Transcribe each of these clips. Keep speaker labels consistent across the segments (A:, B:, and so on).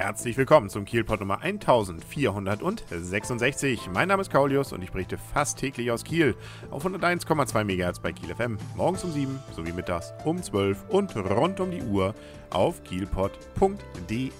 A: Herzlich willkommen zum Kielpot Nummer 1466. Mein Name ist Kaulius und ich berichte fast täglich aus Kiel auf 101,2 MHz bei Kiel FM. Morgens um 7 sowie mittags um 12 und rund um die Uhr auf kielpot.de.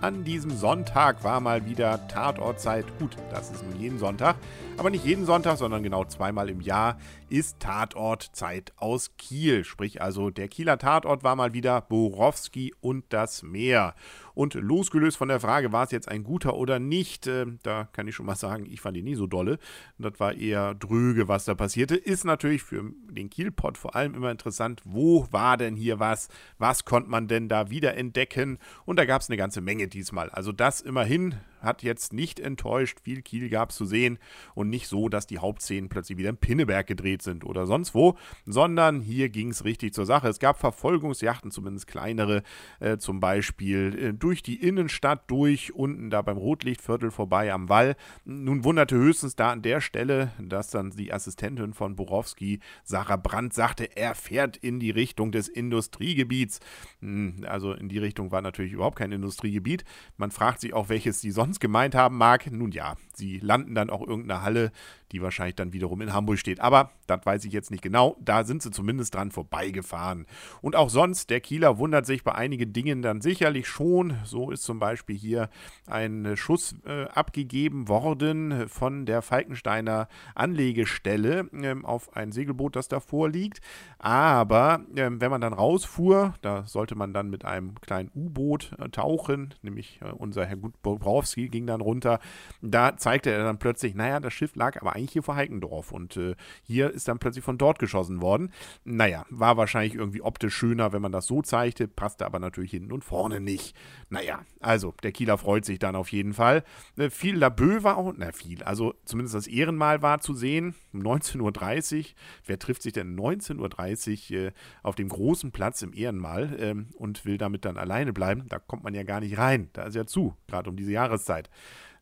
A: An diesem Sonntag war mal wieder Tatortzeit. Gut, das ist nun jeden Sonntag, aber nicht jeden Sonntag, sondern genau zweimal im Jahr ist Tatortzeit aus Kiel. Sprich also, der Kieler Tatort war mal wieder Borowski und das Meer. Und losgelöst von der Frage, war es jetzt ein guter oder nicht, äh, da kann ich schon mal sagen, ich fand ihn nie so dolle. Das war eher dröge, was da passierte. Ist natürlich für den Kielpot vor allem immer interessant, wo war denn hier was? Was konnte man denn da wieder entdecken? Und da gab es eine ganze Menge diesmal. Also das immerhin hat jetzt nicht enttäuscht. Viel Kiel gab es zu sehen und nicht so, dass die Hauptszenen plötzlich wieder in Pinneberg gedreht sind oder sonst wo, sondern hier ging es richtig zur Sache. Es gab Verfolgungsjachten, zumindest kleinere, äh, zum Beispiel äh, durch die Innenstadt durch, unten da beim Rotlichtviertel vorbei am Wall. Nun wunderte höchstens da an der Stelle, dass dann die Assistentin von Borowski, Sarah Brandt, sagte, er fährt in die Richtung des Industriegebiets. Hm, also in die Richtung war natürlich überhaupt kein Industriegebiet. Man fragt sich auch, welches die sonst gemeint haben mag. Nun ja, sie landen dann auch irgendeine Halle, die wahrscheinlich dann wiederum in Hamburg steht. Aber das weiß ich jetzt nicht genau. Da sind sie zumindest dran vorbeigefahren. Und auch sonst, der Kieler wundert sich bei einigen Dingen dann sicherlich schon. So ist zum Beispiel hier ein Schuss äh, abgegeben worden von der Falkensteiner Anlegestelle äh, auf ein Segelboot, das davor liegt. Aber äh, wenn man dann rausfuhr, da sollte man dann mit einem kleinen U-Boot äh, tauchen, nämlich äh, unser Herr Gutbrowski ging dann runter. Da zeigte er dann plötzlich, naja, das Schiff lag aber eigentlich hier vor Heikendorf und äh, hier ist dann plötzlich von dort geschossen worden. Naja, war wahrscheinlich irgendwie optisch schöner, wenn man das so zeigte, passte aber natürlich hinten und vorne nicht. Naja, also der Kieler freut sich dann auf jeden Fall. Äh, viel Labö war auch, na viel, also zumindest das Ehrenmal war zu sehen, um 19.30 Uhr. Wer trifft sich denn 19.30 Uhr äh, auf dem großen Platz im Ehrenmal ähm, und will damit dann alleine bleiben? Da kommt man ja gar nicht rein. Da ist ja zu, gerade um diese Jahreszeit.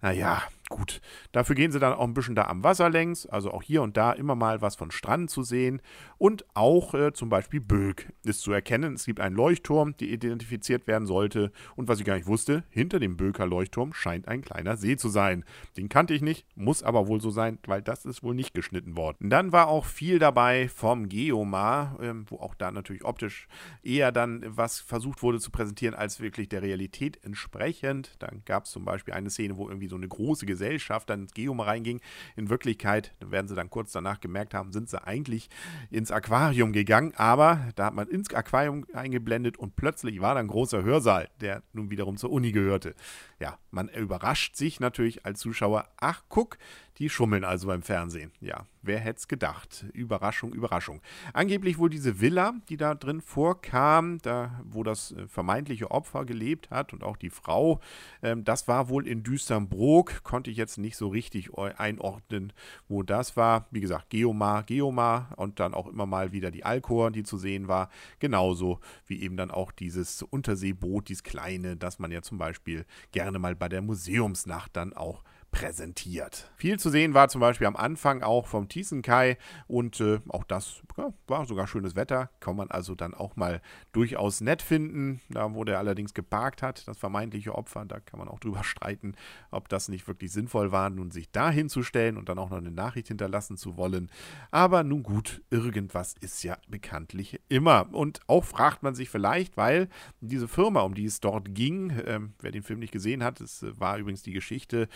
A: Naja, gut. Dafür gehen sie dann auch ein bisschen da am Wasser längs, also auch hier und da immer mal was von Strand zu sehen. Und auch äh, zum Beispiel Böck ist zu erkennen. Es gibt einen Leuchtturm, der identifiziert werden sollte. Und was ich gar nicht wusste, hinter dem Böker Leuchtturm scheint ein kleiner See zu sein. Den kannte ich nicht, muss aber wohl so sein, weil das ist wohl nicht geschnitten worden. Dann war auch viel dabei vom Geomar, äh, wo auch da natürlich optisch eher dann was versucht wurde zu präsentieren, als wirklich der Realität entsprechend. Dann gab es zum Beispiel eine Szene, wo irgendwie so eine große Gesellschaft dann ins Geom reinging. In Wirklichkeit, werden sie dann kurz danach gemerkt haben, sind sie eigentlich ins Aquarium gegangen, aber da hat man ins Aquarium eingeblendet und plötzlich war da ein großer Hörsaal, der nun wiederum zur Uni gehörte. Ja, man überrascht sich natürlich als Zuschauer, ach guck, die schummeln also beim Fernsehen. Ja, wer hätte es gedacht? Überraschung, Überraschung. Angeblich wohl diese Villa, die da drin vorkam, da wo das äh, vermeintliche Opfer gelebt hat und auch die Frau, ähm, das war wohl in Düsternbrook. Konnte ich jetzt nicht so richtig einordnen, wo das war. Wie gesagt, Geomar, Geomar und dann auch immer mal wieder die Alkor, die zu sehen war. Genauso wie eben dann auch dieses Unterseeboot, dieses kleine, das man ja zum Beispiel gerne mal bei der Museumsnacht dann auch präsentiert. Viel zu sehen war zum Beispiel am Anfang auch vom Tiesenkai und äh, auch das ja, war sogar schönes Wetter. Kann man also dann auch mal durchaus nett finden. Da, wo der allerdings geparkt hat, das vermeintliche Opfer, da kann man auch drüber streiten, ob das nicht wirklich sinnvoll war, nun sich da hinzustellen und dann auch noch eine Nachricht hinterlassen zu wollen. Aber nun gut, irgendwas ist ja bekanntlich immer. Und auch fragt man sich vielleicht, weil diese Firma, um die es dort ging, äh, wer den Film nicht gesehen hat, es war übrigens die Geschichte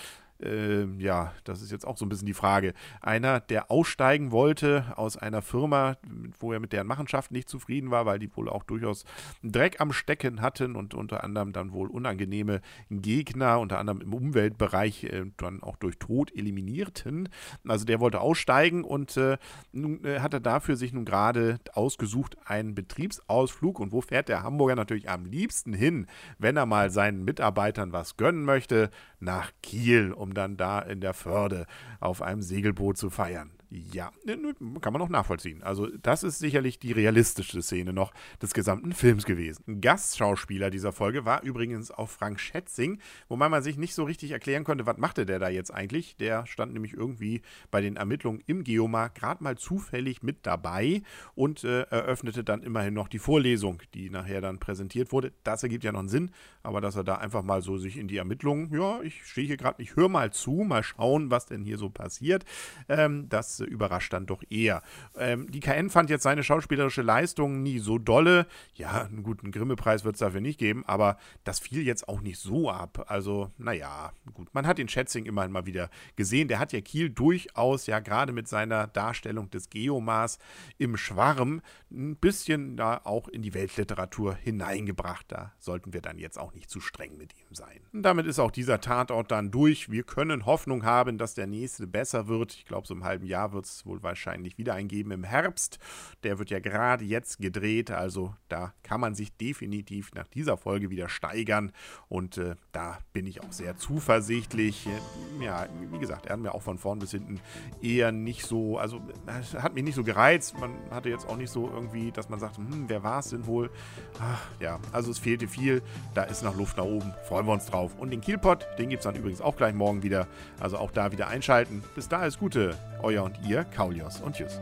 A: äh, ja, das ist jetzt auch so ein bisschen die Frage. Einer, der aussteigen wollte aus einer Firma, wo er mit deren Machenschaft nicht zufrieden war, weil die wohl auch durchaus Dreck am Stecken hatten und unter anderem dann wohl unangenehme Gegner, unter anderem im Umweltbereich, äh, dann auch durch Tod eliminierten. Also der wollte aussteigen und äh, nun äh, hat er dafür sich nun gerade ausgesucht einen Betriebsausflug. Und wo fährt der Hamburger natürlich am liebsten hin, wenn er mal seinen Mitarbeitern was gönnen möchte? Nach Kiel, um dann da in der Förde auf einem Segelboot zu feiern. Ja, ne, ne, kann man noch nachvollziehen. Also das ist sicherlich die realistischste Szene noch des gesamten Films gewesen. Gastschauspieler dieser Folge war übrigens auch Frank Schätzing, wobei man sich nicht so richtig erklären konnte, was machte der da jetzt eigentlich. Der stand nämlich irgendwie bei den Ermittlungen im Geomar gerade mal zufällig mit dabei und äh, eröffnete dann immerhin noch die Vorlesung, die nachher dann präsentiert wurde. Das ergibt ja noch einen Sinn, aber dass er da einfach mal so sich in die Ermittlungen, ja, ich stehe hier gerade, ich höre mal zu, mal schauen, was denn hier so passiert. Ähm, das überrascht dann doch eher. Ähm, die KN fand jetzt seine schauspielerische Leistung nie so dolle. Ja, einen guten Grimme-Preis wird es dafür nicht geben, aber das fiel jetzt auch nicht so ab. Also, naja, gut. Man hat den Schätzing immerhin mal wieder gesehen. Der hat ja Kiel durchaus ja gerade mit seiner Darstellung des Geomars im Schwarm ein bisschen da auch in die Weltliteratur hineingebracht. Da sollten wir dann jetzt auch nicht zu streng mit ihm sein. Und damit ist auch dieser Tatort dann durch. Wir können Hoffnung haben, dass der nächste besser wird. Ich glaube, so im halben Jahr wird es wohl wahrscheinlich wieder eingeben im Herbst. Der wird ja gerade jetzt gedreht, also da kann man sich definitiv nach dieser Folge wieder steigern und äh, da bin ich auch sehr zuversichtlich. Ja, wie gesagt, er hat mir auch von vorn bis hinten eher nicht so, also hat mich nicht so gereizt. Man hatte jetzt auch nicht so irgendwie, dass man sagt, hm, wer war es denn wohl? Ach, ja, also es fehlte viel. Da ist noch Luft nach oben. Freuen wir uns drauf. Und den Kielpot, den gibt es dann übrigens auch gleich morgen wieder. Also auch da wieder einschalten. Bis da alles Gute, euer und ihr, Kaulios und tschüss.